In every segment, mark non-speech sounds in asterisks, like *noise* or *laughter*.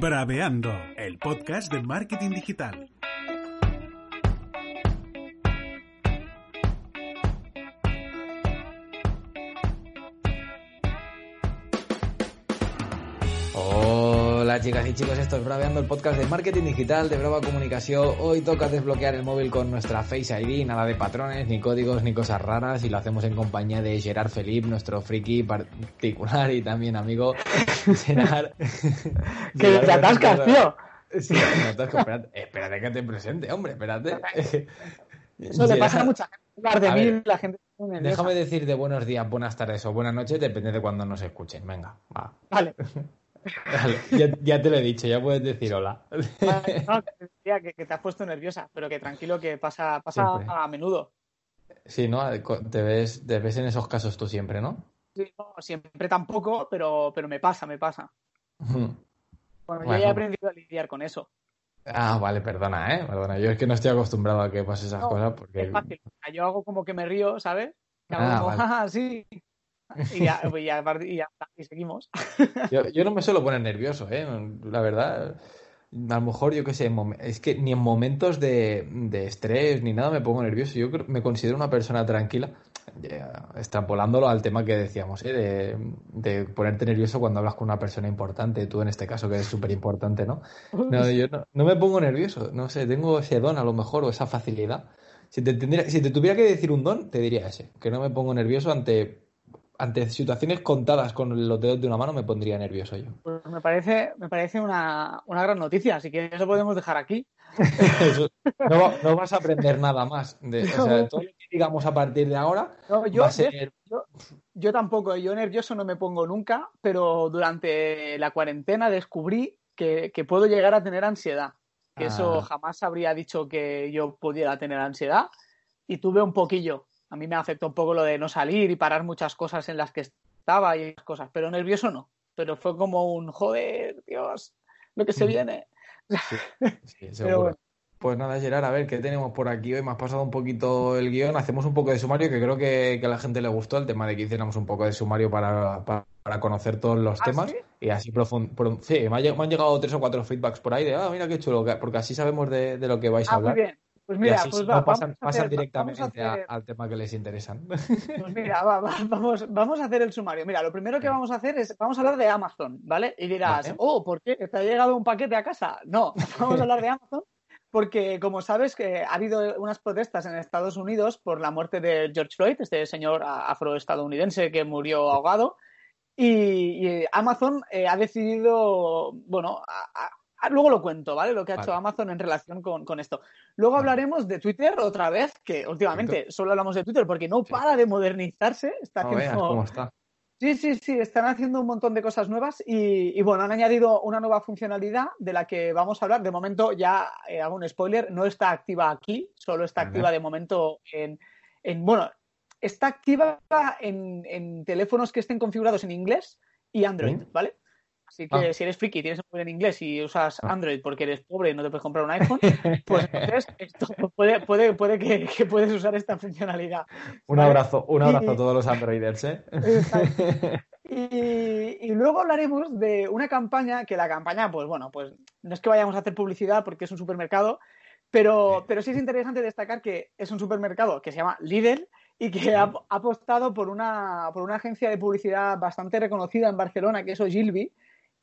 Braveando, el podcast de marketing digital. Chicas y chicos, esto es Braveando, el podcast de marketing digital de Brava Comunicación. Hoy toca desbloquear el móvil con nuestra Face ID, nada de patrones, ni códigos, ni cosas raras, y lo hacemos en compañía de Gerard Felipe, nuestro friki particular y también amigo. *laughs* Gerard. que te atascas, tío. Sí, me atasco, espérate, espérate que te presente, hombre, espérate. Eso le pasa a mucha gente. Hablar de A mí, ver, la gente. Déjame decir de buenos días, buenas tardes o buenas noches, depende de cuando nos escuchen. Venga, va. Vale. Ya, ya te lo he dicho, ya puedes decir hola. No, *laughs* que, te decía que, que te has puesto nerviosa, pero que tranquilo que pasa, pasa Siempre. a menudo. Sí, ¿no? Te ves, te ves en esos casos tú siempre, ¿no? Sí, no, siempre tampoco, pero, pero me pasa, me pasa. Bueno, yo ya he aprendido a lidiar con eso. Ah, vale, perdona, ¿eh? Perdona, yo es que no estoy acostumbrado a que pase esas No, cosas porque... Es fácil. Yo hago como que me río, ¿sabes? Que hago Ah, como, vale. *laughs* "Ah, sí. *laughs* Y ya, y ya, y ya está, y seguimos. *laughs* Yo, yo no me suelo poner nervioso, ¿eh? La verdad, a lo mejor yo qué sé, es que ni en momentos de, de estrés ni nada me pongo nervioso. Yo me considero una persona tranquila, extrapolándolo al tema que decíamos, ¿eh? De, de ponerte nervioso cuando hablas con una persona importante, tú en este caso que eres súper importante, ¿no? No, yo no, no me pongo nervioso, no sé, tengo ese don a lo mejor o esa facilidad. Si te, tendría- si te tuviera que decir un don, te diría ese, que no me pongo nervioso ante, ante situaciones contadas con los dedos de una mano, me pondría nervioso yo. Pues me parece, me parece una, una gran noticia, así que eso podemos dejar aquí. *laughs* Eso- no, va- no vas a aprender nada más. De, o sea, todo lo que digamos a partir de ahora No, yo, va a ser... yo, yo tampoco, yo nervioso no me pongo nunca, pero durante la cuarentena descubrí que, que puedo llegar a tener ansiedad. Que eso Ah. jamás habría dicho que yo pudiera tener ansiedad y tuve un poquillo. A mí me afectó un poco lo de no salir y parar muchas cosas en las que estaba y esas cosas, pero nervioso no. Pero fue como un joder, Dios, lo que se viene. Sí, *laughs* seguro. bueno. Pues nada, Gerard, a ver, ¿qué tenemos por aquí hoy? Me has pasado un poquito el guion. Hacemos un poco de sumario, que creo que, que a la gente le gustó el tema de que hiciéramos un poco de sumario para, para, para conocer todos los ¿Ah, temas sí? y así profundizar. Sí, me, ha lleg- me han llegado tres o cuatro feedbacks por ahí de, ah, mira qué chulo, que- porque así sabemos de, de lo que vais a Ah, muy hablar. bien. Pues mira, así pues si va, no, pasan, vamos a pasan hacer- directamente vamos a a- hacer- al tema que les interesan. Pues *laughs* mira, va- va- vamos, vamos a hacer el sumario. Mira, lo primero que vamos a hacer es, vamos a hablar de Amazon, ¿vale? Y dirás, Vale. oh, ¿por qué? ¿Te ha llegado un paquete a casa? No, *laughs* vamos a hablar de Amazon porque, como sabes, que ha habido unas protestas en Estados Unidos por la muerte de George Floyd, este señor afroestadounidense que murió ahogado, y, y Amazon eh, ha decidido, bueno, a- luego lo cuento, ¿vale? Lo que ha hecho. Amazon en relación con, con esto. Luego Vale. hablaremos de Twitter otra vez, que últimamente solo hablamos de Twitter porque no para de modernizarse. Está No veas haciendo... cómo está. Sí, sí, sí, están haciendo un montón de cosas nuevas y, y, bueno, han añadido una nueva funcionalidad de la que vamos a hablar. De momento, ya eh, hago un spoiler, no está activa aquí, solo está activa de momento en, en- bueno, está activa en, en teléfonos que estén configurados en inglés y Android, ¿Sí? ¿vale? Así que Ah. si eres friki, tienes el móvil en inglés y usas Ah. Android porque eres pobre y no te puedes comprar un *laughs* iPhone, pues entonces esto puede, puede, puede que, que puedes usar esta funcionalidad. Un abrazo, un abrazo Y- a todos los androiders, ¿eh? *laughs* Y, y luego hablaremos de una campaña, que la campaña, pues bueno, pues no es que vayamos a hacer publicidad porque es un supermercado, pero, Sí. pero sí es interesante destacar que es un supermercado que se llama Lidl y que ha, ha apostado por una, por una agencia de publicidad bastante reconocida en Barcelona, que es Ogilvy.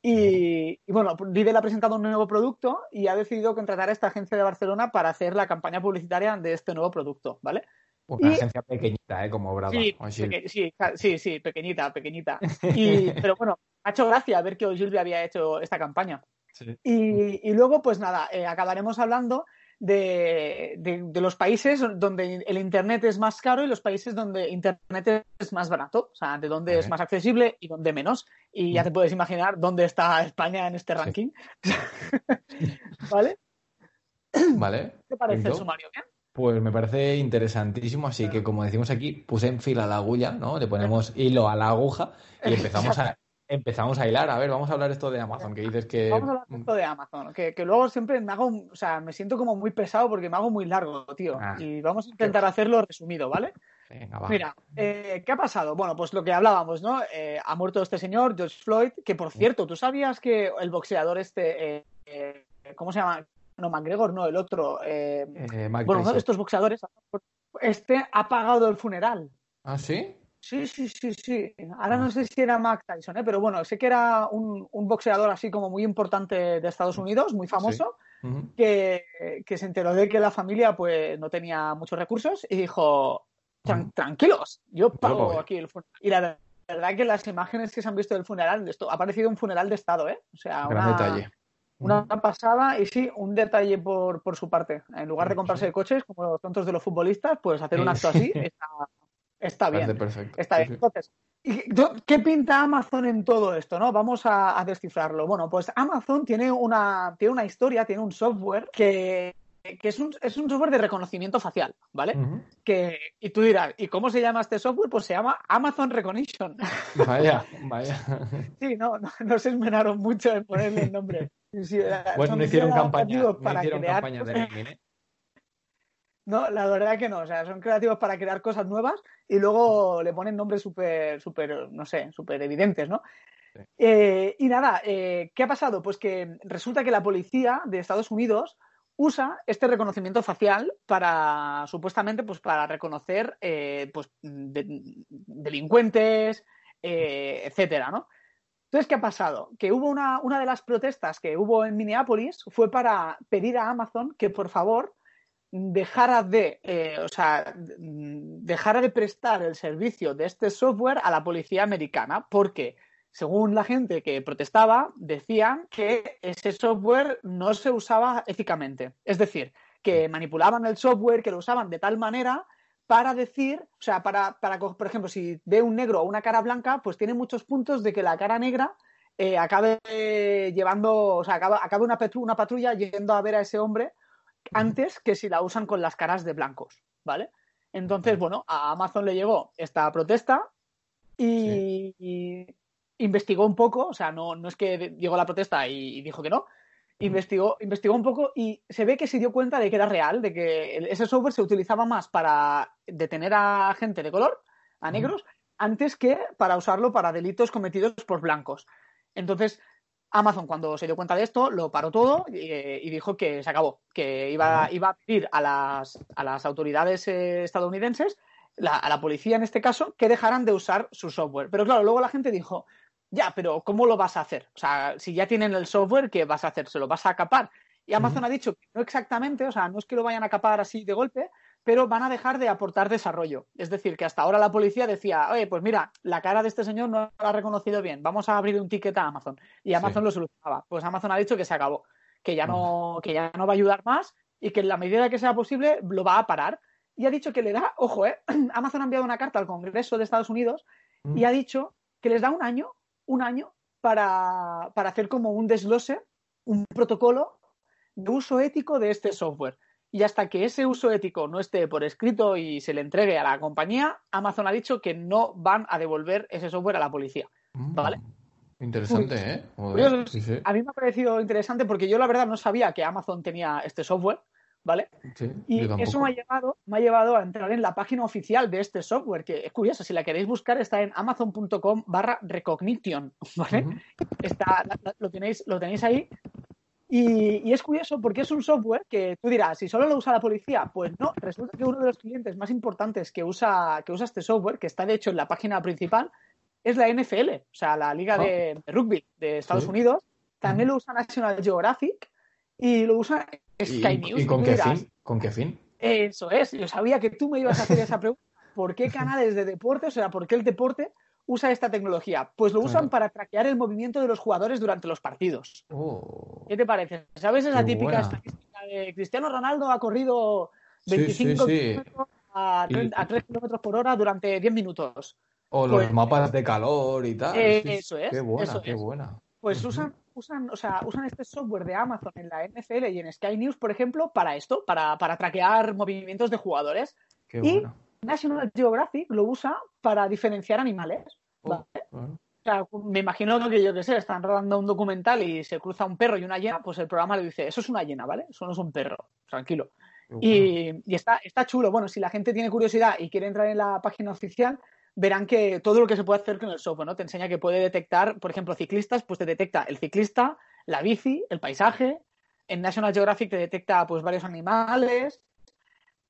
Y, y bueno, Lidl ha presentado un nuevo producto y ha decidido contratar a esta agencia de Barcelona para hacer la campaña publicitaria de este nuevo producto, ¿vale? Una Y- agencia pequeñita, ¿eh? Como Brava. Sí, peque- sí, sí, sí, pequeñita, pequeñita. *laughs* Y, pero bueno, ha hecho gracia ver que Ogilvy había hecho esta campaña. Sí. Y, y luego, pues nada, eh, acabaremos hablando de, de, los países donde el Internet es más caro y los países donde Internet es más barato, o sea, de donde es más accesible y donde menos. Y ya te puedes imaginar dónde está España en este ranking. *laughs* ¿Vale? Vale. ¿Qué te parece el sumario? Pues me parece interesantísimo, así que como decimos aquí, puse en fila la agulla, ¿no? Le ponemos *laughs* hilo a la aguja y empezamos a, empezamos a hilar. A ver, vamos a hablar esto de Amazon, que dices que... Vamos a hablar esto de Amazon, que, luego siempre me hago, o sea, me siento como muy pesado porque me hago muy largo, tío. Ah, y vamos a intentar hacerlo resumido, ¿vale? Venga, va. Mira, eh, ¿qué ha pasado? Bueno, pues lo que hablábamos, ¿no? Eh, ha muerto este señor, George Floyd, que por cierto, ¿tú sabías que el boxeador este, eh, ¿cómo se llama? No, McGregor, no, el otro. bueno, uno de estos boxeadores, este ha pagado el funeral. ¿Ah, sí? Sí, sí, sí, sí. Ahora no sé si era Mac Tyson, ¿eh? pero bueno, sé que era un, boxeador así como muy importante de Estados Unidos, muy famoso, que, se enteró de que la familia pues no tenía muchos recursos y dijo, tranquilos, yo pago aquí el funeral. Y la verdad que las imágenes que se han visto del funeral, esto ha parecido un funeral de Estado, ¿eh? O sea, Gran una, detalle. Una pasada y sí, un detalle por, por su parte. En lugar de comprarse coches como los tontos de los futbolistas, pues hacer un acto así *laughs* está, Está bien. Está bien. Entonces, ¿qué pinta Amazon en todo esto? ¿no? Vamos a, descifrarlo. Bueno, pues Amazon tiene una, tiene una historia, tiene un software que, es, un, es, un, software de reconocimiento facial, ¿vale? que, y tú dirás, ¿y cómo se llama este software? Pues se llama Amazon Recognition. *laughs* Vaya, vaya. Sí, no, no, se esmeraron mucho en ponerle el nombre. *laughs* bueno, no hicieron campaña, no hicieron campaña de no, la verdad que no. O sea, son creativos para crear cosas nuevas y luego le ponen nombres súper, súper, no sé, súper evidentes, ¿no? Eh, y nada, eh, ¿qué ha pasado? Pues que resulta que la policía de Estados Unidos usa este reconocimiento facial para, supuestamente, pues para reconocer eh, pues, delincuentes, etcétera, ¿no? Entonces, ¿qué ha pasado? Que hubo una, una de las protestas que hubo en Minneapolis fue para pedir a Amazon que, por favor, dejara de, eh, o sea, dejara de prestar el servicio de este software a la policía americana, porque según la gente que protestaba, decían que ese software no se usaba éticamente. Es decir, que manipulaban el software, que lo usaban de tal manera para decir, o sea, para, para por ejemplo, si ve un negro o una cara blanca, pues tiene muchos puntos de que la cara negra eh, acabe llevando, o sea, acabe, acabe una, una patrulla yendo a ver a ese hombre antes que si la usan con las caras de blancos, ¿vale? Entonces, bueno, a Amazon le llegó esta protesta y, investigó un poco, o sea, no, no es que llegó la protesta y, dijo que no, investigó, investigó un poco y se ve que se dio cuenta de que era real, de que ese software se utilizaba más para detener a gente de color, a negros, antes que para usarlo para delitos cometidos por blancos. Entonces, Amazon, cuando se dio cuenta de esto, lo paró todo y, dijo que se acabó, que iba, iba a pedir a las, a las autoridades eh, estadounidenses, a la policía en este caso, que dejaran de usar su software. Pero claro, luego la gente dijo, ya, pero ¿cómo lo vas a hacer? O sea, si ya tienen el software, ¿qué vas a hacer? ¿Se lo vas a capar? Y Amazon ha dicho que no exactamente, o sea, no es que lo vayan a capar así de golpe, pero van a dejar de aportar desarrollo. Es decir, que hasta ahora la policía decía, oye, pues mira, la cara de este señor no la ha reconocido bien, vamos a abrir un ticket a Amazon. Y Amazon lo solucionaba. Pues Amazon ha dicho que se acabó, que ya no, que ya no va a ayudar más y que en la medida que sea posible lo va a parar. Y ha dicho que le da, ojo, ¿eh? *clears throat* Amazon ha enviado una carta al Congreso de Estados Unidos y ha dicho que les da un año, un año, para, para hacer como un desglose, un protocolo de uso ético de este software y hasta que ese uso ético no esté por escrito y se le entregue a la compañía, Amazon ha dicho que no van a devolver ese software a la policía. Mm. ¿Vale? Interesante, ¿eh? A mí me ha parecido interesante porque yo la verdad no sabía que Amazon tenía este software, ¿vale? y eso me ha, llevado, me ha llevado a entrar en la página oficial de este software, que es curioso, si la queréis buscar está en amazon.com barra recognition, *laughs* ¿vale? Está, lo, tenéis, lo tenéis ahí y, es curioso porque es un software que tú dirás, si solo lo usa la policía, pues no, resulta que uno de los clientes más importantes que usa, que usa este software, que está de hecho en la página principal, es la NFL, o sea, la Liga de, ah. Rugby de Estados Unidos. También lo usa National Geographic y lo usa Sky News. ¿Y con qué fin? ¿Con qué fin? Eso es, yo sabía que tú me ibas a hacer esa pregunta. ¿Por qué *laughs* canales de deporte, o sea, por qué el deporte usa esta tecnología? Pues lo usan para traquear el movimiento de los jugadores durante los partidos. Oh. ¿Qué te parece? ¿Sabes esa típica estadística de Cristiano Ronaldo ha corrido Sí, 25 sí, sí. kilómetros a, Y- 30 a 3 kilómetros por hora durante 10 minutos. O los Pues- mapas de calor y tal. Eh, eso es, Qué buena, eso qué es. buena. Pues usan, usan, o sea, usan este software de Amazon en la NFL y en Sky News, por ejemplo, para esto, para, para traquear movimientos de jugadores. Qué y- buena. National Geographic lo usa para diferenciar animales. Oh, me imagino que yo qué sé, están rodando un documental y se cruza un perro y una hiena, pues el programa le dice, eso es una hiena, ¿vale? Eso no es un perro, tranquilo. bueno. Y, y está, está chulo. Bueno, si la gente tiene curiosidad y quiere entrar en la página oficial, verán que todo lo que se puede hacer con el software, ¿no? Te enseña que puede detectar, por ejemplo, ciclistas, pues te detecta el ciclista, la bici, el paisaje. En National Geographic te detecta pues varios animales.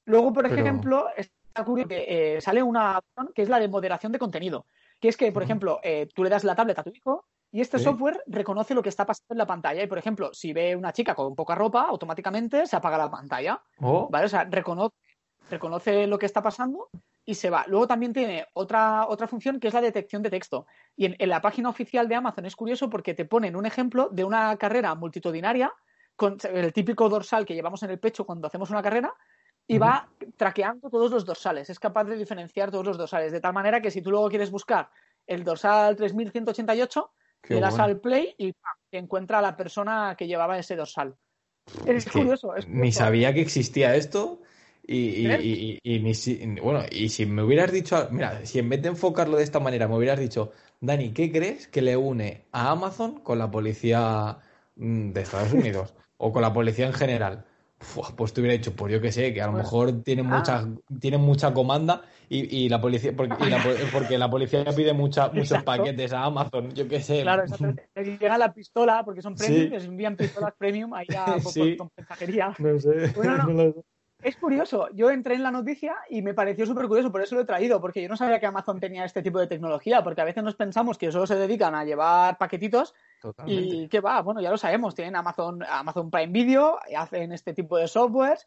Luego, por Pero- ejemplo, está curioso que eh, sale una opción que es la de moderación de contenido. Que es que, por ejemplo, eh, tú le das la tablet a tu hijo y este Sí. software reconoce lo que está pasando en la pantalla. Y, por ejemplo, si ve una chica con poca ropa, automáticamente se apaga la pantalla. Oh, ¿Vale? O sea, reconoce, reconoce lo que está pasando y se va. Luego también tiene otra, otra función que es la detección de texto. Y en, en la página oficial de Amazon es curioso porque te ponen un ejemplo de una carrera multitudinaria con el típico dorsal que llevamos en el pecho cuando hacemos una carrera y va traqueando todos los dorsales. Es capaz de diferenciar todos los dorsales. De tal manera que si tú luego quieres buscar el dorsal 3188, qué le das bueno. al play y ¡pam! te encuentra a la persona que llevaba ese dorsal. Es, curioso. es Ni sabía que existía esto. Y, y- bueno, y si me hubieras dicho, mira, si en vez de enfocarlo de esta manera me hubieras dicho, Dani, ¿qué crees que le une a Amazon con la policía mm, de Estados Unidos o con la policía en general? Pues te hubiera dicho, pues yo qué sé, que a lo Pues- mejor tienen Ah. mucha, tienen mucha comanda y, y la policía, porque, y la, po- *laughs* porque la policía pide mucha, muchos Exacto. paquetes a Amazon, yo qué sé. Claro, exactamente. Llega la pistola, porque son premium, Sí. les envían pistolas premium ahí a, *laughs* Sí. mensajería. No sé. Bueno, no. *laughs* sé. Es curioso, yo entré en la noticia y me pareció súper curioso, por eso lo he traído, porque yo no sabía que Amazon tenía este tipo de tecnología, porque a veces nos pensamos que solo se dedican a llevar paquetitos Totalmente. y que va, bueno, ya lo sabemos, tienen Amazon, Amazon Prime Video, hacen este tipo de softwares,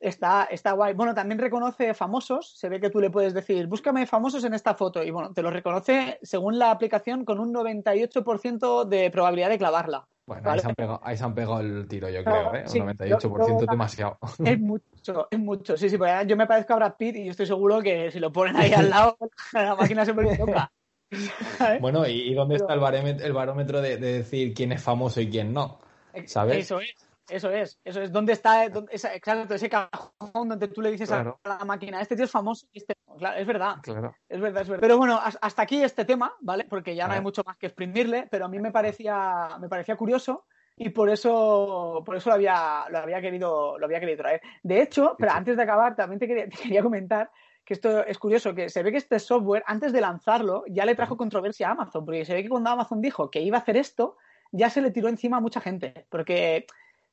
está, está guay. Bueno, también reconoce famosos, se ve que tú le puedes decir, búscame famosos en esta foto, y bueno, te lo reconoce según la aplicación con un 98% de probabilidad de clavarla. Bueno, ahí se, han pegado, ahí se han pegado el tiro, yo creo, ¿eh? sí, Un 98% yo- es demasiado. *laughs* Es mucho, es mucho. Sí, sí, porque yo me parezco a Brad Pitt y yo estoy seguro que si lo ponen ahí al lado, *laughs* la máquina se vuelve loca. *laughs* ¿Sabes? Bueno, ¿y, y dónde Pero- está el barómetro, el barómetro de, de decir quién es famoso y quién no? ¿sabes? Eso es, eso es, eso es. ¿Dónde está dónde- esa- exacto, ese cajón donde tú le dices Claro. a la máquina, este tío es famoso y este no? Claro, es verdad. Claro. Es verdad, es verdad. Pero bueno, has- hasta aquí este tema, ¿vale? Porque ya no hay mucho más que exprimirle, pero a mí me parecía, me parecía curioso y por eso, por eso lo había, lo había querido, lo había querido traer. De hecho, pero antes de acabar, también te quería, *laughs* te quería comentar que esto es curioso, que se ve que este software, antes de lanzarlo, ya le trajo controversia a Amazon, porque se ve que cuando Amazon dijo que iba a hacer esto, ya se le tiró encima a mucha gente, porque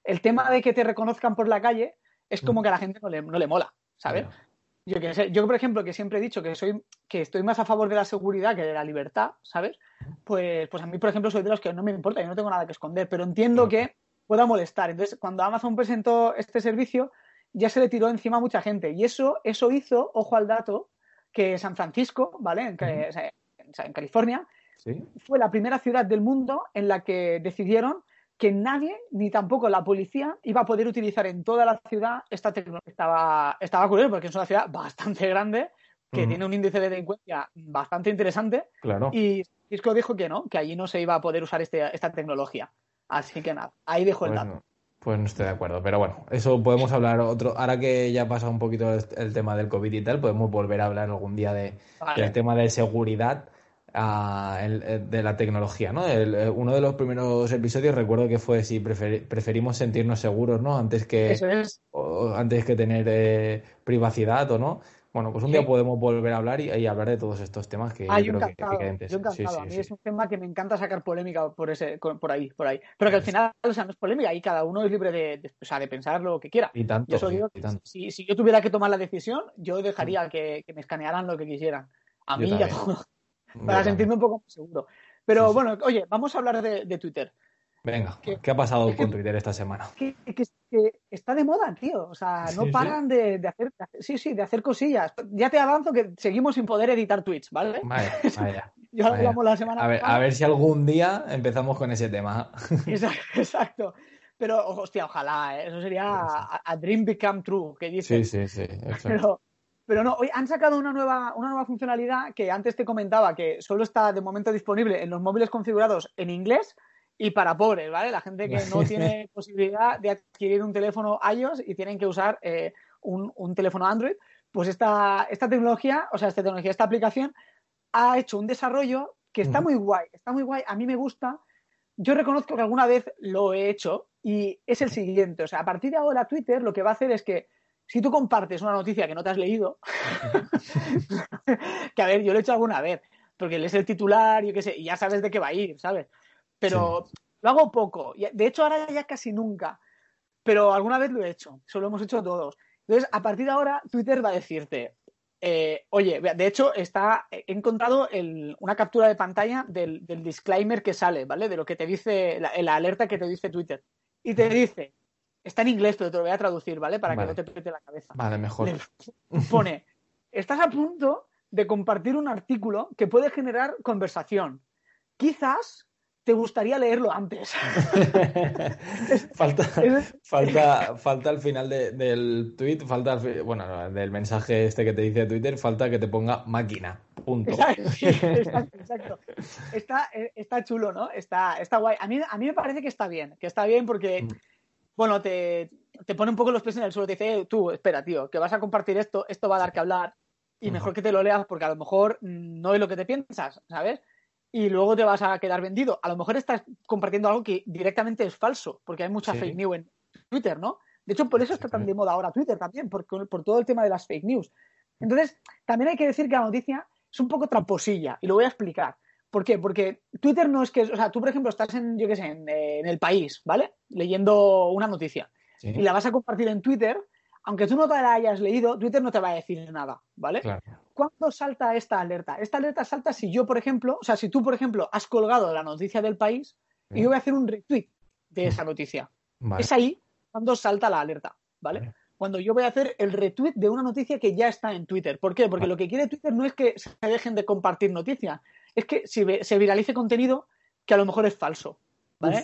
el tema de que te reconozcan por la calle es como que a la gente no le, no le mola, ¿sabes? Yo que sé, yo por ejemplo que siempre he dicho que soy que estoy más a favor de la seguridad que de la libertad, ¿sabes? Pues, pues a mí, por ejemplo, soy de los que no me importa, yo no tengo nada que esconder, pero entiendo que pueda molestar. Entonces, cuando Amazon presentó este servicio, ya se le tiró encima a mucha gente. Y eso, eso hizo, ojo al dato, que San Francisco, ¿vale? En, ca- o sea, en- en California, ¿Sí? fue la primera ciudad del mundo en la que decidieron que nadie, ni tampoco la policía, iba a poder utilizar en toda la ciudad esta tecnología. Estaba, estaba curioso porque es una ciudad bastante grande, que tiene un índice de delincuencia bastante interesante, Claro. y Cisco dijo que no, que allí no se iba a poder usar este, esta tecnología. Así que nada, ahí dejo el dato. Pues no estoy de acuerdo, pero bueno, eso podemos hablar otro. Ahora que ya pasa un poquito el, el tema del COVID y tal, podemos volver a hablar algún día de, Vale. del tema de seguridad ah, el- el- de la tecnología, ¿no? El- eh, uno de los primeros episodios recuerdo que fue si preferi- preferimos sentirnos seguros, ¿no? Antes que, Eso es. o- antes que tener eh, privacidad o no. Bueno, pues un Sí. día podemos volver a hablar y, y hablar de todos estos temas que Ah, yo yo creo que, encantado, que queden yo. Sí, encantado. sí, a mí es un tema que me encanta sacar polémica por ese, por ahí, por ahí. Pero que al final, o sea, no es polémica y cada uno es libre de, de- o sea, de pensar lo que quiera. Y tanto, y- digo y tanto. si, si yo tuviera que tomar la decisión, yo dejaría que, que me escanearan lo que quisieran. A mí y a también. todo, Yo para sentirme un poco más seguro. Pero bueno, oye, vamos a hablar de, de Twitter. Venga, que- ¿qué ha pasado con Twitter esta semana? Que, que- que está de moda, tío. O sea, no Sí, sí. paran de, de hacer, de hacer- sí, sí, de hacer cosillas. Ya te avanzo que seguimos sin poder editar tweets, ¿vale? Vaya, *laughs* vaya. Yo vaya. hablamos la semana A ver, a ver si algún día empezamos con ese tema. Exacto, *laughs* exacto. Pero, hostia, ojalá, ¿eh? eso sería a, a, dream become true, que dice. Sí, sí, sí. Pero, pero no, hoy han sacado una nueva, una nueva funcionalidad que antes te comentaba que solo está de momento disponible en los móviles configurados en inglés y para pobres, ¿vale? La gente que no *laughs* tiene posibilidad de adquirir un teléfono iOS y tienen que usar eh, un, un, teléfono Android, pues esta, esta tecnología, o sea, esta tecnología, esta aplicación ha hecho un desarrollo que está muy guay, está muy guay, a mí me gusta. Yo reconozco que alguna vez lo he hecho y es el siguiente, o sea, a partir de ahora Twitter lo que va a hacer es que si tú compartes una noticia que no te has leído, *laughs* que a ver, yo lo he hecho alguna vez, porque lees el titular, yo qué sé, y ya sabes de qué va a ir, ¿sabes? Pero sí. lo hago poco. De hecho, ahora ya casi nunca. Pero alguna vez lo he hecho. Eso lo hemos hecho todos. Entonces, a partir de ahora, Twitter va a decirte, eh, oye, de hecho, está, he encontrado el, una captura de pantalla del, del, disclaimer que sale, ¿vale? De lo que te dice, la, la alerta que te dice Twitter. Y te dice, está en inglés, pero te lo voy a traducir, ¿vale? Para vale. que no te pete la cabeza. Vale, mejor. Pone, estás a punto de compartir un artículo que puede generar conversación. Quizás te gustaría leerlo antes. *laughs* falta, falta, falta al final de, del tweet, falta, bueno, del mensaje este que te dice Twitter, falta que te ponga máquina. Punto. Exacto, exacto. Está, está chulo, ¿no? Está, está guay. A mí, a mí me parece que está bien, que está bien porque, bueno, te, te pone un poco los pies en el suelo, te dice, tú, espera, tío, que vas a compartir esto, esto va a dar que hablar y mejor que te lo leas porque a lo mejor no es lo que te piensas, ¿sabes? Y luego te vas a quedar vendido. A lo mejor estás compartiendo algo que directamente es falso, porque hay mucha sí. fake news en Twitter, ¿no? De hecho, por eso está tan de moda ahora Twitter también, por, por todo el tema de las fake news. Entonces, también hay que decir que la noticia es un poco tramposilla, y lo voy a explicar. ¿Por qué? Porque Twitter no es que, o sea, tú, por ejemplo, estás en, yo qué sé, en, en el país, ¿vale? Leyendo una noticia. Sí. Y la vas a compartir en Twitter, aunque tú no te la hayas leído, Twitter no te va a decir nada, ¿vale? Claro. ¿Cuándo salta esta alerta? Esta alerta salta si yo, por ejemplo, o sea, si tú, por ejemplo, has colgado la noticia del país sí. y yo voy a hacer un retweet de esa noticia. Vale. Es ahí cuando salta la alerta, ¿vale? vale? Cuando yo voy a hacer el retweet de una noticia que ya está en Twitter. ¿Por qué? Porque vale. lo que quiere Twitter no es que se dejen de compartir noticias, es que se viralice contenido que a lo mejor es falso.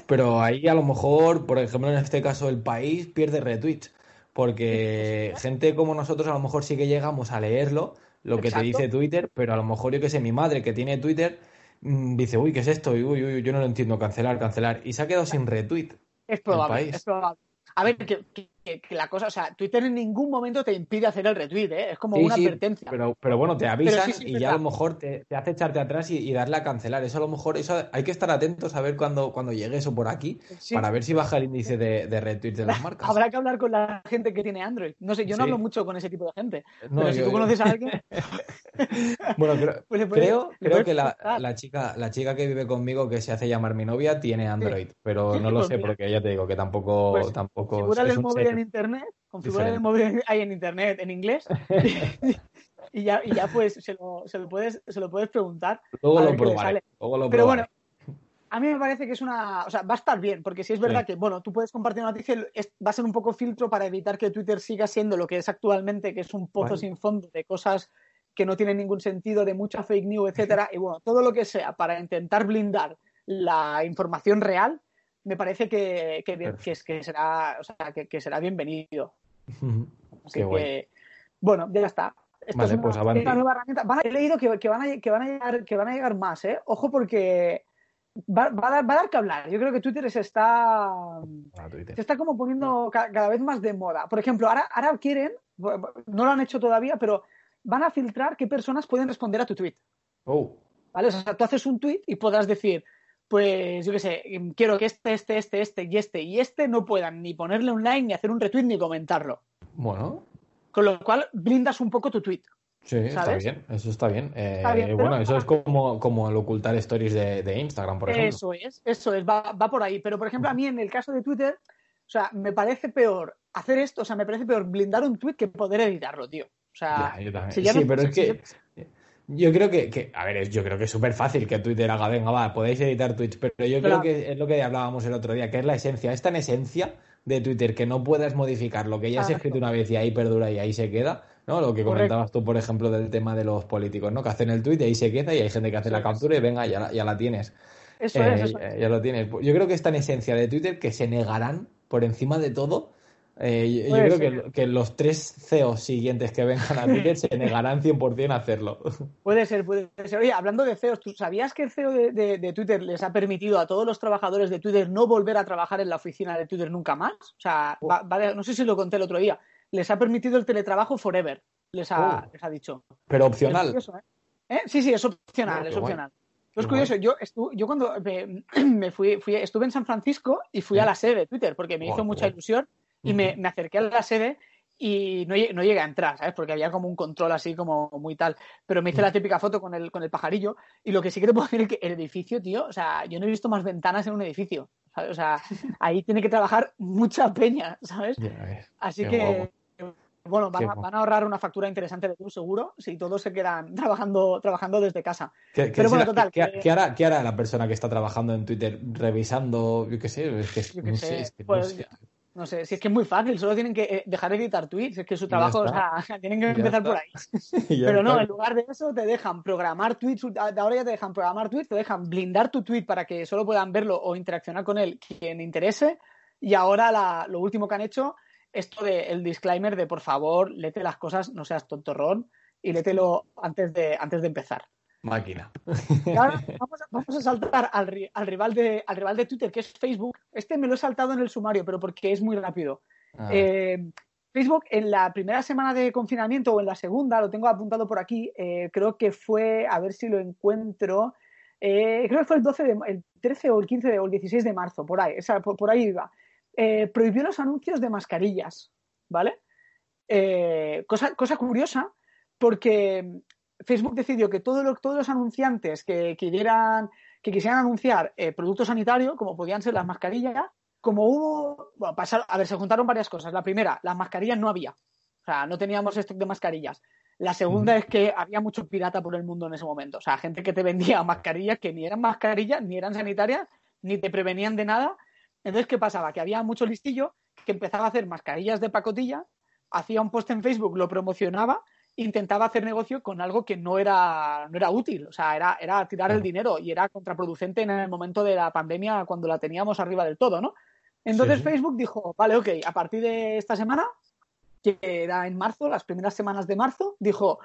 pero ahí a lo mejor, por ejemplo, en este caso el país pierde retweets. Porque gente como nosotros a lo mejor sí que llegamos a leerlo, lo que te dice Twitter, pero a lo mejor yo que sé, mi madre que tiene Twitter mmm, dice, uy, ¿qué es esto? Y, uy, uy, yo no lo entiendo, cancelar, cancelar. Y se ha quedado sin retweet. Es probable, es probable. A ver, que, que, que, la cosa, o sea, Twitter en ningún momento te impide hacer el retweet, ¿eh? Es como sí, una sí, advertencia. Pero, pero bueno, te avisan sí, y ya a lo mejor te, te, hace echarte atrás y, y, darle a cancelar. Eso a lo mejor, eso hay que estar atentos a ver cuando, cuando llegue eso por aquí, para ver si baja el índice de, de retweets de las marcas. *laughs* Habrá que hablar con la gente que tiene Android. No sé, yo no hablo mucho con ese tipo de gente. No, pero yo, si tú conoces a *laughs* alguien. *laughs* bueno, creo, pues puede, creo, creo que la, la, chica, la chica que vive conmigo, que se hace llamar mi novia, tiene Android, pero no lo sé porque ya te digo que tampoco. Pues, tampoco en internet configurar el móvil *laughs* ahí en internet en inglés *laughs* y, ya, y ya pues se lo, se lo, puedes, se lo puedes preguntar. Luego lo probaré. Luego lo Pero probaré. bueno, a mí me parece que es una. O sea, va a estar bien, porque si es verdad sí. que, bueno, tú puedes compartir una noticia, es, va a ser un poco filtro para evitar que Twitter siga siendo lo que es actualmente, que es un pozo vale. sin fondo de cosas que no tienen ningún sentido, de mucha fake news, etcétera. *laughs* y bueno, todo lo que sea para intentar blindar la información real, me parece que, que, que, que será, o sea, que, será bienvenido. Así que, bueno, ya está. Esto vale, es una, pues una nueva herramienta. Van a, he leído que, van a, que, van a llegar, que van a llegar más, ¿eh? Ojo porque va, va, a dar, va, a dar, que hablar. Yo creo que Twitter se está, ah, Twitter. se está como poniendo cada, cada, vez más de moda. Por ejemplo, ahora, ahora quieren, no lo han hecho todavía, pero van a filtrar qué personas pueden responder a tu tweet. Oh. ¿Vale? O sea, tú haces un tweet y podrás decir, pues yo qué sé, quiero que este, este, este, este y este y este no puedan ni ponerle un like, ni hacer un retweet, ni comentarlo. Bueno. Con lo cual blindas un poco tu tweet. Sí, ¿sabes? está bien, eso está bien. Eh, está bien bueno, eso es como, como el ocultar stories de, de, Instagram, por ejemplo. Eso es, eso es, va, va, por ahí. Pero, por ejemplo, a mí en el caso de Twitter, o sea, me parece peor hacer esto, o sea, me parece peor blindar un tweet que poder editarlo, tío. O sea, ya, yo sí, no, pero es que... Yo creo que, que, a ver, yo creo que es súper fácil que Twitter haga, venga, va, podéis editar tweets, pero yo creo que es lo que hablábamos el otro día, que es la esencia, es tan esencia de Twitter que no puedas modificar lo que ya se ha escrito una vez y ahí perdura y ahí se queda, ¿no? Lo que comentabas tú, por ejemplo, del tema de los políticos, ¿no? Que hacen el tweet y ahí se queda y hay gente que hace la captura y venga, ya la, ya la tienes. Eso eh, es, eso ya, ya lo tienes. Yo creo que es tan esencia de Twitter que se negarán por encima de todo, eh, yo, creo que, que, los tres CEOs siguientes que vengan a Twitter se negarán 100% a hacerlo. *laughs* Puede ser, puede ser. Oye, hablando de CEOs, ¿tú sabías que el CEO de, Twitter les ha permitido a todos los trabajadores de Twitter no volver a trabajar en la oficina de Twitter nunca más? O sea, no sé si lo conté el otro día. Les ha permitido el teletrabajo forever, les ha, oh. les ha dicho. Pero opcional. ¿eh? ¿Eh? Sí, sí, es opcional, es opcional. Es curioso, yo, yo cuando *clears throat* me, fui, fui, estuve en San Francisco y fui a la sede de Twitter porque me hizo mucha ilusión y me, acerqué a la sede y no, no, llegué a entrar, ¿sabes? Porque había como un control así como muy tal. Pero me hice la típica foto con el, con el pajarillo y lo que sí que te puedo decir es que el edificio, tío, o sea, yo no he visto más ventanas en un edificio. O sea, *laughs* ahí tiene que trabajar mucha peña, ¿sabes? Así que, bueno, van, a ahorrar una factura interesante de luz, seguro, si todos se quedan *laughs* trabajando, trabajando desde casa. ¿Qué, Pero bueno, total. ¿qué, hará, ¿qué, hará, la persona que está trabajando en Twitter revisando, yo qué sé, es que, no sé, es que no pues sé. No sé, si es que es muy fácil, solo tienen que eh, dejar de editar tweets, es que su trabajo, o sea, *laughs* tienen que empezar por ahí. *laughs* Pero no, en lugar de eso te dejan programar tweets, ahora ya te dejan programar tweets, te dejan blindar tu tweet para que solo puedan verlo o interaccionar con él quien interese. Y ahora lo último que han hecho, esto de el disclaimer de por favor, lete las cosas, no seas tontorrón y lételo antes de, antes de empezar. Máquina. vamos, a, saltar al, rival de, al rival de Twitter, que es Facebook. Este me lo he saltado en el sumario, pero porque es muy rápido. Eh, Facebook en la primera semana de confinamiento o en la segunda, lo tengo apuntado por aquí, eh, creo que fue, a ver si lo encuentro, eh, creo que fue el 12 de, el 13 o el 15 o el 16 de marzo, por ahí, por, ahí iba. prohibió los anuncios de mascarillas, ¿vale? cosa, cosa curiosa, porque Facebook decidió que todos los anunciantes que, quisieran, que quisieran anunciar eh, productos sanitarios, como podían ser las mascarillas, como hubo, bueno, a ver, se juntaron varias cosas. La primera, las mascarillas no había. O sea, no teníamos stock de mascarillas. La segunda es que había mucho pirata por el mundo en ese momento. O sea, gente que te vendía mascarillas que ni eran mascarillas, ni eran sanitarias, ni te prevenían de nada. Entonces, ¿qué pasaba? Que había mucho listillo que empezaba a hacer mascarillas de pacotilla, hacía un post en Facebook, lo promocionaba intentaba hacer negocio con algo que no era, no era útil, o sea, era, era tirar el dinero y era contraproducente en el momento de la pandemia cuando la teníamos arriba del todo, ¿no? Entonces Facebook dijo, vale, ok, a partir de esta semana, que era en marzo, las primeras semanas de marzo, dijo,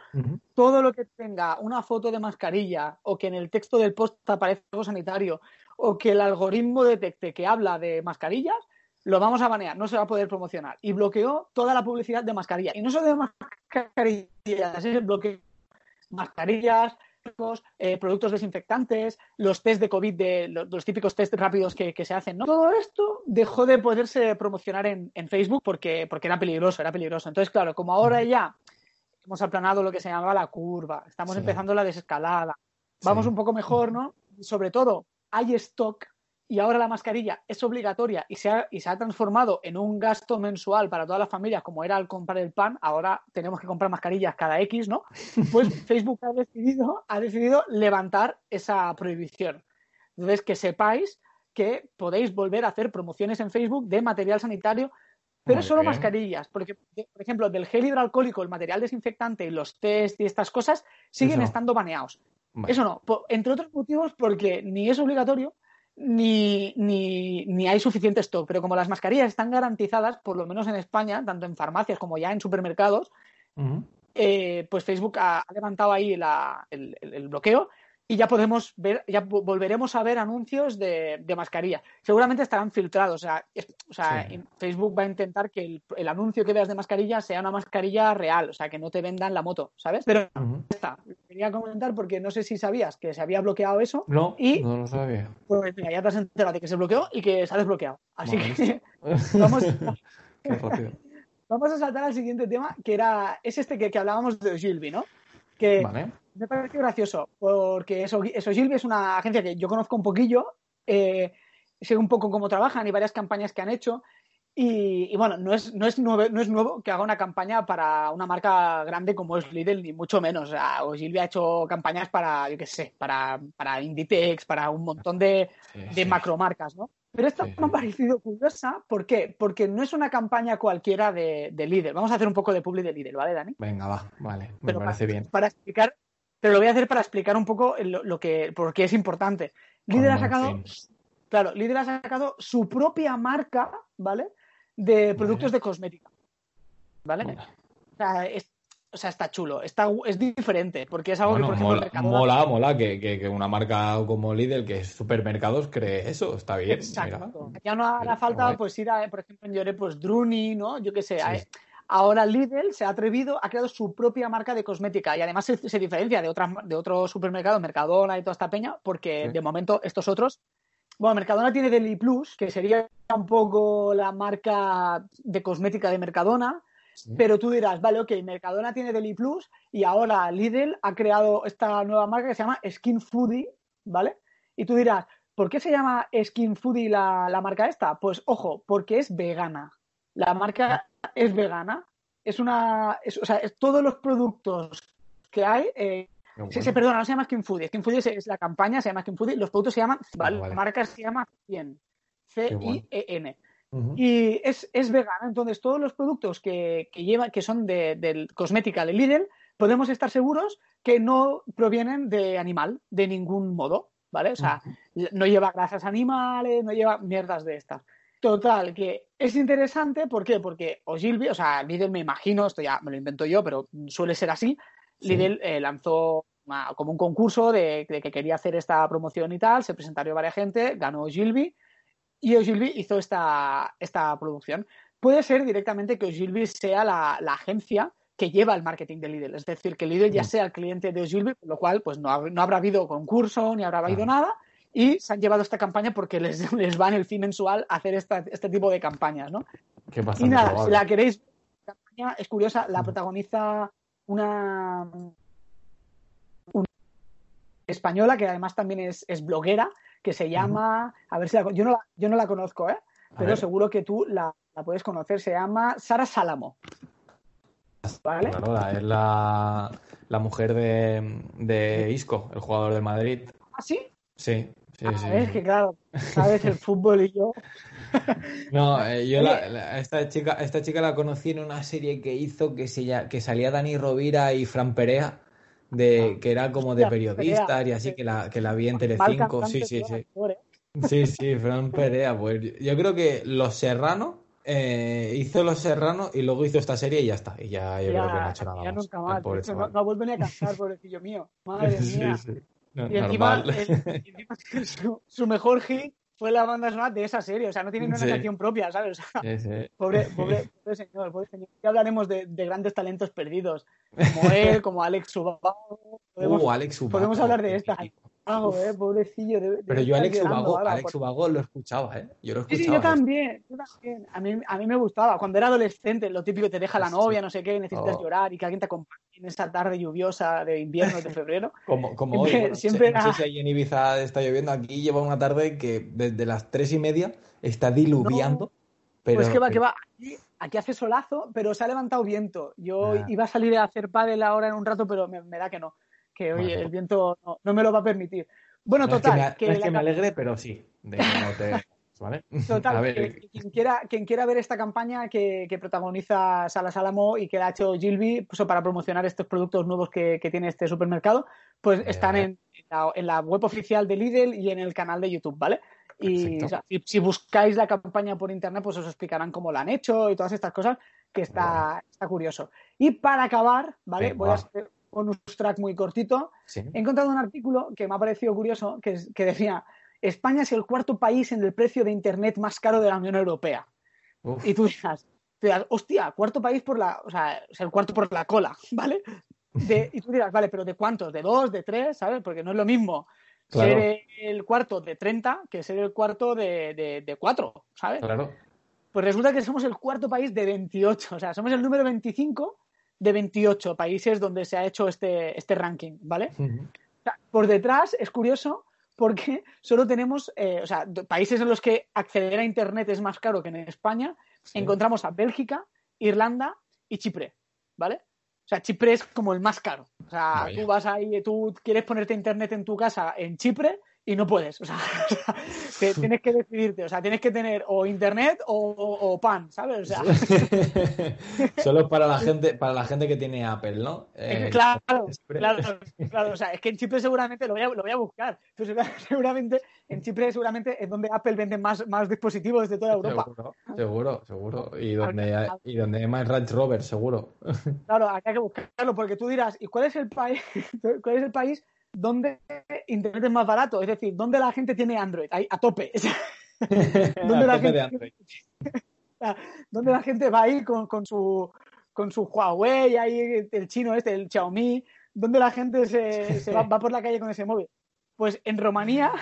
todo lo que tenga una foto de mascarilla o que en el texto del post aparezca algo sanitario o que el algoritmo detecte que habla de mascarillas, lo vamos a banear, no se va a poder promocionar. Y bloqueó toda la publicidad de mascarilla. Y no solo de mascarillas, es bloqueo mascarillas, eh, productos desinfectantes, los test de COVID, de, los, típicos test rápidos que, se hacen. ¿no? Todo esto dejó de poderse promocionar en, Facebook porque, porque era peligroso, era peligroso. Entonces, claro, como ahora ya hemos aplanado lo que se llamaba la curva, estamos empezando la desescalada, vamos un poco mejor, ¿no? Sobre todo, hay stock y ahora la mascarilla es obligatoria y se, ha, y se ha transformado en un gasto mensual para todas las familias, como era al comprar el pan, ahora tenemos que comprar mascarillas cada X, ¿no? Pues *laughs* Facebook ha decidido, ha decidido levantar esa prohibición. Entonces, que sepáis que podéis volver a hacer promociones en Facebook de material sanitario, pero solo mascarillas, porque, por ejemplo, del gel hidroalcohólico, el material desinfectante y los test y estas cosas siguen estando baneados. Eso no, entre otros motivos porque ni es obligatorio ni, ni, ni, hay suficiente stock. Pero como las mascarillas están garantizadas, por lo menos en España, tanto en farmacias como ya en supermercados, eh, pues Facebook ha, levantado ahí el, bloqueo y ya podemos ver, ya volveremos a ver anuncios de, mascarilla. Seguramente estarán filtrados. O sea, Facebook va a intentar que el, anuncio que veas de mascarilla sea una mascarilla real, o sea, que no te vendan la moto, ¿sabes? Pero está. Quería comentar porque no sé si sabías que se había bloqueado eso. No, y, no lo sabía. Pues mira, ya te has enterado de que se bloqueó y que se ha desbloqueado. Así que *laughs* vamos. Qué rápido. *laughs* Vamos a saltar al siguiente tema, que era es este que, que hablábamos de Ogilvy, ¿no? Que me parece gracioso, porque eso, eso Gilby es una agencia que yo conozco un poquillo, eh, sé un poco cómo trabajan y varias campañas que han hecho. Y, bueno, no es, no, es nuevo, no es nuevo que haga una campaña para una marca grande como es Lidl, ni mucho menos. O, sea, ha hecho campañas para, yo qué sé, para, para Inditex, para un montón de, de macromarcas, ¿no? Pero esta me ha parecido curiosa, ¿por qué? Porque no es una campaña cualquiera de, de líder. Vamos a hacer un poco de publi de líder, ¿vale, Dani? Venga, va, vale, me parece bien. Para explicar, pero lo voy a hacer para explicar un poco lo, que, por qué es importante. Líder ha sacado Claro, Lidl ha sacado su propia marca, ¿vale? De productos de cosmética. ¿Vale? O sea, es- o sea, está chulo, está, es diferente, porque es algo Bueno, que, por ejemplo, mola, mola, mola que, que- que una marca como Lidl, que es supermercados, cree eso. Está bien. Exacto. mira. Ya no hará falta, pues ir a, por ejemplo, en Lloré, pues Druni, ¿no? Yo qué sé. Sí. a- Ahora Lidl se ha atrevido, ha creado su propia marca de cosmética y además se, se diferencia de otras de otros supermercados, Mercadona y toda esta peña, porque Sí. de momento estos otros, bueno, Mercadona tiene Deli Plus, que sería un poco la marca de cosmética de Mercadona, Sí. pero tú dirás, vale, ok, Mercadona tiene Deli Plus y ahora Lidl ha creado esta nueva marca que se llama Skin Foodie, ¿vale? Y tú dirás, ¿por qué se llama Skin Foodie la, la marca esta? Pues ojo, porque es vegana. La marca es vegana. Es una. es- o sea, es todos los productos que hay. eh, Qué se, bueno. se- perdona, no se llama Skin Foodie. Skin Foodie es, es la campaña, se llama Skin Foodie. Los productos se llaman. ¿vale? vale. La marca se llama 100. C-I-E-N. Ujú. Y es, es vegana. Entonces, todos los productos que, que lleva, que son de, del cosmética de Lidl, podemos estar seguros que no provienen de animal, de ningún modo. ¿Vale? O sea, no lleva grasas animales, no lleva mierdas de estas. Total, que es interesante, ¿por qué? Porque Ogilvy, o sea, Lidl me imagino, esto ya me lo invento yo, pero suele ser así, Sí. Lidl eh, lanzó una- como un concurso de, de que quería hacer esta promoción y tal, se presentaron varias gente, ganó Ogilvy y Ogilvy hizo esta, esta producción. Puede ser directamente que Ogilvy sea la, la agencia que lleva el marketing de Lidl, es decir, que Lidl ya sea el cliente de Ogilvy, con lo cual pues no, no habrá habido concurso ni habrá habido nada y se han llevado esta campaña porque les, *laughs* les va en el fin mensual hacer esta- este tipo de campañas, ¿no? Es Y nada, si la queréis, la campaña es curiosa, la protagoniza una, una española que además también es, es bloguera, que se llama, a ver si la, yo no la, yo no la conozco, ¿eh? Pero seguro que tú la, la puedes conocer, se llama Sara Salamo. ¿Vale? Claro, es la, la mujer de, de Isco, el jugador de Madrid. ¿Ah, sí? Sí, sí, Ah, sí. es que claro, sabes el fútbol y yo. *laughs* No, eh, yo la- la- esta chica, esta chica la conocí en una serie que hizo que se lla- que salía Dani Rovira y Fran Perea, de, que era como de periodistas y así, sí. que la, que la vi en Telecinco. Sí, sí, sí. ¿eh? Sí, sí, Fran Perea. Pues yo creo que Los Serrano eh, hizo Los Serrano y luego hizo esta serie y ya está. Y ya yo creo que no ha hecho nada ya más. nunca más. hecho, no, chaval. no vuelve ni a cantar, pobrecillo mío. *laughs* Madre Sí, mía. sí. No, Y encima, el- y encima *laughs* su, su mejor hit fue la banda sonora de esa serie. O sea, no tiene una Sí. canción propia, ¿sabes? O sea, Sí, sí. *laughs* pobre, pobre, pobre señor, pobre señor. Ya hablaremos de, de grandes talentos perdidos, como él, como Alex. Podemos, Uh, Alex Ubago. podemos hablar de esta. Eh, pobrecillo. Pero yo Alex Ubago, Alex Ubago lo escuchaba, ¿eh? Yo lo Sí, escuchaba. sí, yo también, yo también. A mí, a mí me gustaba. Cuando era adolescente, lo típico, te deja la Sí. novia, no sé qué, necesitas Oh. llorar y que alguien te acompañe en esa tarde lluviosa de invierno, de febrero. *laughs* Como, como Siempre- hoy, bueno, siempre no sé- no si ahí en Ibiza está lloviendo, aquí lleva una tarde que desde las tres y media está diluviando, pero pues que va, que va. Aquí, aquí hace solazo, pero se ha levantado viento. Yo Ah. iba a salir a hacer pádel ahora en un rato, pero me, me da que no. Que oye, Bueno. el viento no, no me lo va a permitir. Bueno, no total, es que me, que es la que me alegre, pero sí, de que no te- ¿vale? *laughs* Total, A ver, que, que quien, quiera, quien quiera ver esta campaña que, que protagoniza Sala Salamo y que la ha hecho Gilby pues, para promocionar estos productos nuevos que, que tiene este supermercado, pues están en la, en la web oficial de Lidl y en el canal de YouTube, ¿vale? Y Perfecto. o sea, si, si buscáis la campaña por internet, pues os explicarán cómo la han hecho y todas estas cosas, que está, está curioso. Y para acabar, ¿vale? Venga, Voy a hacer un track muy cortito. sí. He encontrado un artículo que me ha parecido curioso que, que decía España es el cuarto país en el precio de Internet más caro de la Unión Europea. Uf, Y tú dirás, tú dirás, hostia, cuarto país por la, o sea, es el cuarto por la cola, *laughs* ¿vale? De- y tú dirás, vale, pero ¿de cuántos? ¿De dos? ¿De tres? ¿Sabes? Porque no es lo mismo Claro. ser el cuarto de 30 que ser el cuarto de, de, de 4, ¿sabes? claro. Pues resulta que somos el cuarto país de 28, o sea, somos el número 25 de 28 países donde se ha hecho este, este ranking, ¿vale? Por detrás es curioso porque *laughs* solo tenemos, eh, o sea, países en los que acceder a Internet es más caro que en España. Sí. Encontramos a Bélgica, Irlanda y Chipre, ¿vale? O sea, Chipre es como el más caro. O sea, Vaya. tú vas ahí, tú quieres ponerte Internet en tu casa en Chipre y no puedes. O sea, *laughs* te- *laughs* tienes que decidirte. O sea, tienes que tener o internet o, o- o pan, ¿sabes? O sea, *laughs* Solo para la gente, para la gente que tiene Apple, ¿no? Eh, claro, Chipre. claro, claro. O sea, es que en Chipre seguramente lo voy a, lo voy a buscar. Pero seguramente en Chipre seguramente es donde Apple vende más, más dispositivos de toda Europa. Seguro, seguro, seguro. Y donde, hay- y donde hay más Range Rover, seguro. Claro, habría que buscarlo porque tú dirás, ¿y cuál es el país, cuál es el país donde internet es más barato? Es decir, ¿dónde la gente tiene Android? Ahí, a tope. *laughs* ¿Dónde A la gente- *laughs* la gente va ahí con, con su con su Huawei, ahí el chino este, el Xiaomi, donde la gente se, se va, va por la calle con ese móvil. Pues en Rumanía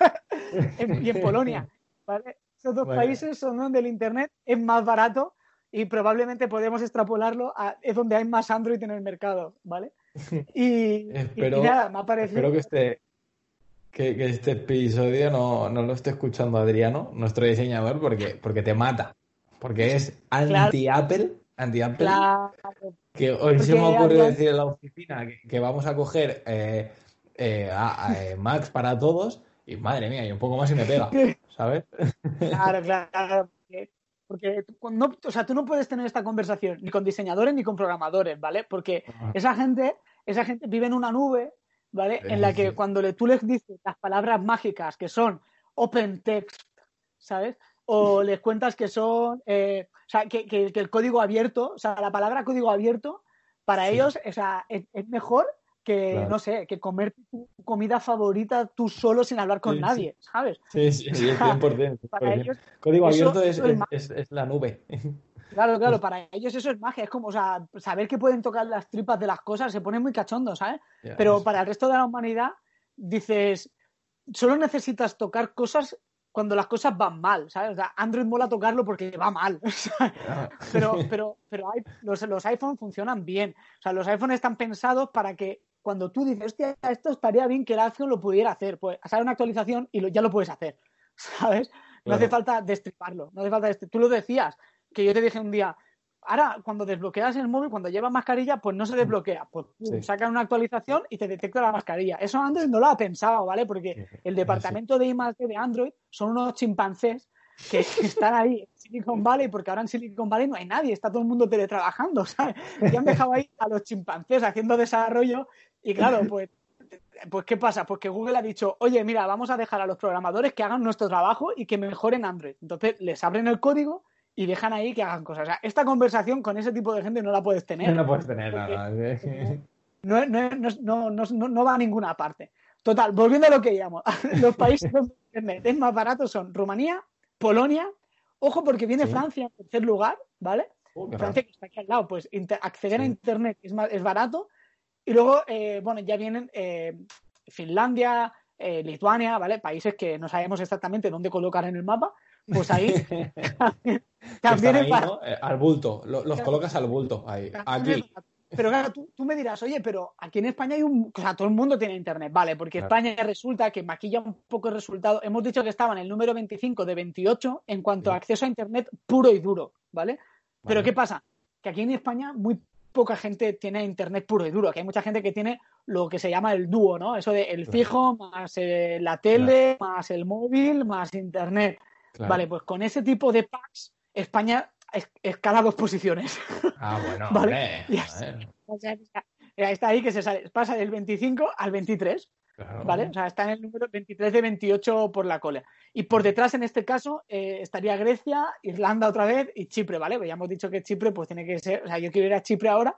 *laughs* y en Polonia, ¿vale? Esos dos Bueno. países son donde el internet es más barato y probablemente podemos extrapolarlo a es donde hay más Android en el mercado, ¿vale? *laughs* Y, Espero- y nada, me ha parecido Espero que este, que, que este episodio no, no lo esté escuchando Adriano, nuestro diseñador, porque, porque te mata. Porque es anti-Apple, anti-Apple, Claro, que hoy se Porque me ocurre Adrián- decir en la oficina que, que vamos a coger eh, eh, a- a, eh, Max para todos y madre mía, y un poco más y me pega, *laughs* ¿sabes? Claro, claro. Porque, tú, no, o sea, tú no puedes tener esta conversación ni con diseñadores ni con programadores, ¿vale? Porque esa gente, esa gente vive en una nube, ¿vale? Sí, En la que sí. cuando le, tú les dices las palabras mágicas que son open text, ¿sabes? O les cuentas que son, eh, o sea, que, que- que el código abierto, o sea, la palabra código abierto, para Sí. ellos, o sea, es, es mejor que, Claro. no sé, que comer tu comida favorita tú solo sin hablar con Sí, nadie, ¿sabes? Sí, sí, sí, 100%. Para 100%. ellos, Código abierto es, es la nube. *laughs* Claro, claro, para ellos eso es magia, es como, o sea, saber que pueden tocar las tripas de las cosas se pone muy cachondo, ¿sabes? Pero para el resto de la humanidad dices, solo necesitas tocar cosas cuando las cosas van mal, ¿sabes? O sea, Android mola tocarlo porque va mal, *laughs* ¿sabes? Pero, *laughs* pero, pero hay- los, los iPhones funcionan bien. O sea, los iPhones están pensados para que cuando tú dices, hostia, esto estaría bien que el iPhone lo pudiera hacer, pues sale una actualización y lo- ya lo puedes hacer, *laughs* ¿sabes? No hace falta destriparlo, no hace falta destri- Tú lo decías, que yo te dije un día, ahora cuando desbloqueas el móvil, cuando llevas mascarilla, pues no se desbloquea. Pues Sí. sacan una actualización y te detecta la mascarilla. Eso Android no lo ha pensado, ¿vale? Porque el departamento de I+D de Android son unos chimpancés que *laughs* están ahí en Silicon Valley, porque ahora en Silicon Valley no hay nadie, está todo el mundo teletrabajando, *laughs* ¿sabes? Y han dejado ahí a los chimpancés haciendo desarrollo y claro, pues, pues ¿qué pasa? Pues que Google ha dicho, oye, mira, vamos a dejar a los programadores que hagan nuestro trabajo y que mejoren Android. Entonces les abren el código y dejan ahí que hagan cosas. O sea, esta conversación con ese tipo de gente no la puedes tener. No puedes tener nada. No, no, no, no, no, no- va a ninguna parte. Total, volviendo a lo que llamo, *laughs* los países donde Internet es más barato son Rumanía, Polonia, ojo porque viene Sí. Francia en tercer lugar, ¿vale? Qué Francia que está aquí al lado, pues acceder a. Internet es, más, es barato. Y luego, eh, bueno, ya vienen eh, Finlandia, eh, Lituania, ¿vale? Países que no sabemos exactamente dónde colocar en el mapa, pues ahí *laughs* *laughs* también. Eh, Al bulto. Lo- los colocas al bulto. Ahí. Aquí. Pero claro, tú, tú me dirás, oye, pero aquí en España hay un. O sea, todo el mundo tiene internet, vale, porque Claro. España resulta que maquilla un poco el resultado. Hemos dicho que estaba en el número 25 de 28 en cuanto a acceso a internet puro y duro, ¿vale? Pero Vale. ¿qué pasa? Que aquí en España muy poca gente tiene internet puro y duro, que hay mucha gente que tiene lo que se llama el dúo, ¿no? Eso de el Claro. fijo más eh, la tele, más el móvil, más internet. Claro. Vale, pues con ese tipo de packs, España es- escala dos posiciones. Ah, bueno, *laughs* Vale. hombre. O sea, está ahí que se sale, pasa del 25 al 23, claro. ¿vale? O sea, está en el número 23 de 28 por la cola. Y por detrás, en este caso, eh, estaría Grecia, Irlanda otra vez y Chipre, ¿vale? Pues ya hemos dicho que Chipre, pues tiene que ser, o sea, yo quiero ir a Chipre ahora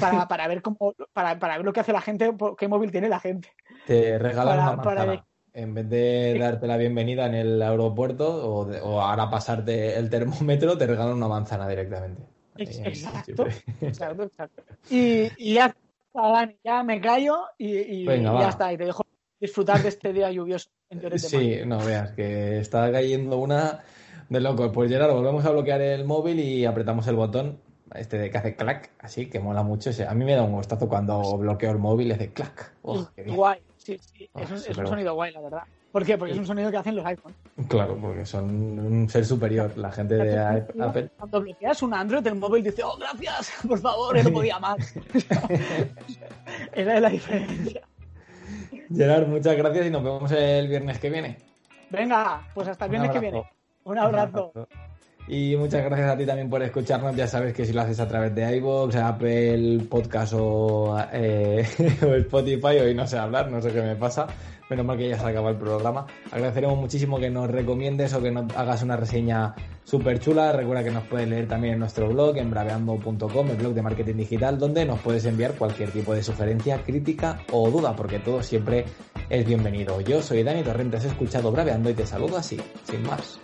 para, *laughs* para ver cómo, para, para ver lo que hace la gente, qué móvil tiene la gente. Te regalan Para- una manzana. En vez de darte la bienvenida en el aeropuerto o, de- o ahora pasarte el termómetro, te regalan una manzana directamente. Exacto. *laughs* Y, y ya Dani, ya me callo y, y- Venga, y va. ya está. Y te dejo disfrutar de este día lluvioso en. Sí, no veas que está cayendo una de locos. Pues Gerardo, volvemos a bloquear el móvil y apretamos el botón este de que hace clac, así que mola mucho. A mí me da un gustazo cuando bloqueo el móvil y hace clac. Oh, qué bien. Guay, sí, sí. Ah, Es un, es sonido guay, la verdad. ¿Por qué? Porque es un sonido que hacen los iPhones. Claro, porque son un ser superior. La gente de Apple. Cuando bloqueas un Android, el móvil dice, oh, gracias, por favor, no podía más. *laughs* Esa es la diferencia. Gerard, muchas gracias y nos vemos el viernes que viene. Venga, pues hasta el viernes que viene. Un abrazo. Y muchas gracias a ti también por escucharnos. Ya sabes que si lo haces a través de iVoox, Apple Podcast o, eh, *laughs* o Spotify, hoy no sé hablar, no sé qué me pasa. Menos mal que ya se acaba el programa. Agradeceremos muchísimo que nos recomiendes o que nos hagas una reseña súper chula. Recuerda que nos puedes leer también en nuestro blog, en braveando.com, el blog de marketing digital, donde nos puedes enviar cualquier tipo de sugerencia, crítica o duda, porque todo siempre es bienvenido. Yo soy Dani Torrentes, he escuchado Braveando y te saludo así, sin más.